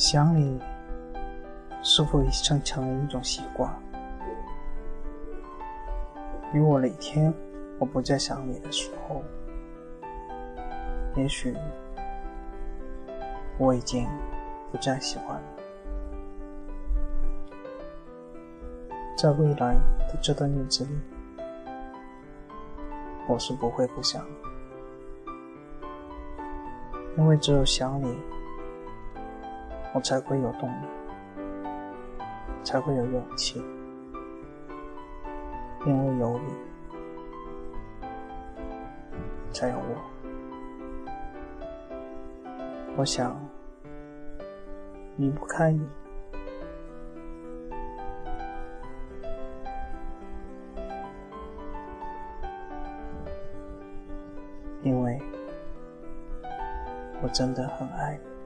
想你是否已成成了一种习惯？如果哪天我不再想你的时候，也许我已经不再喜欢你。在未来的这段日子里，我是不会不想你，因为只有想你。我才会有动力，才会有勇气，因为有你，才有我。我想离不开你，因为我真的很爱你。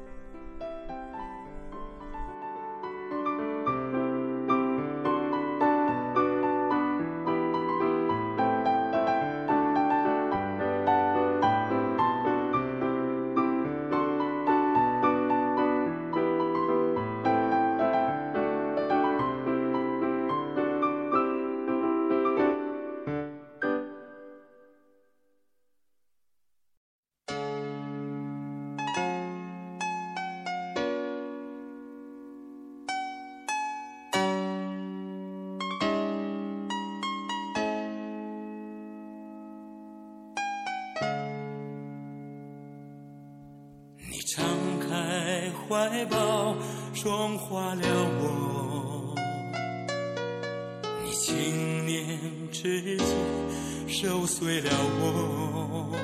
怀抱，融化了我。你轻念之间，揉碎了我。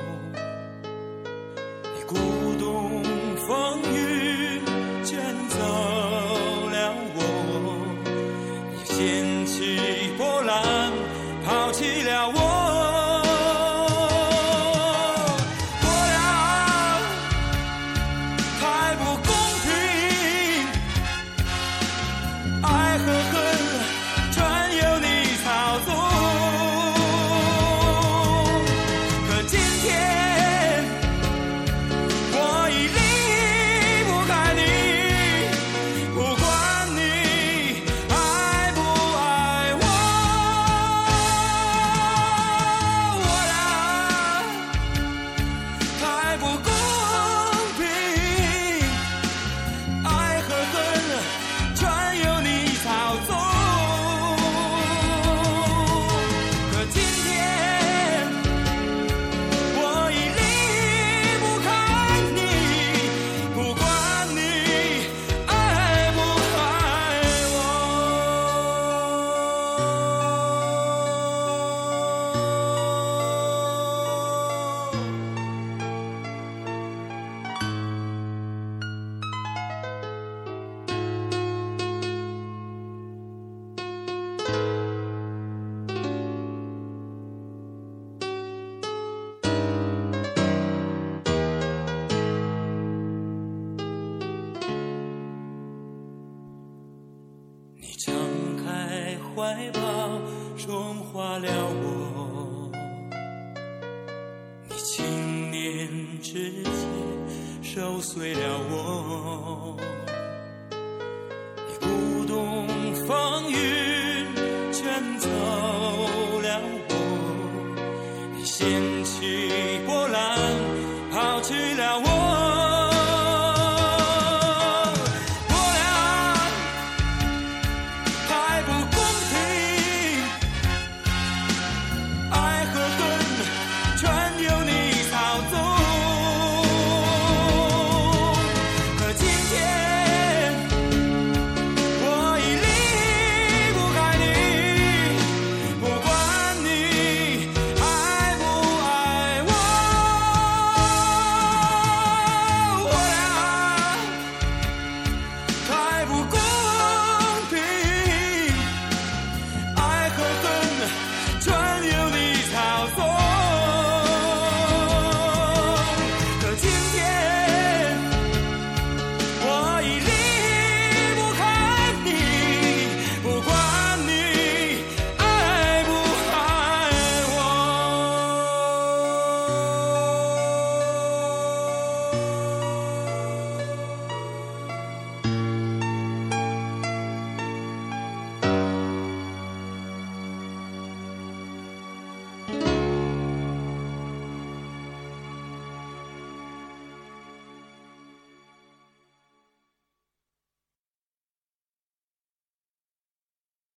怀抱融化了我，你轻念之间揉碎了我。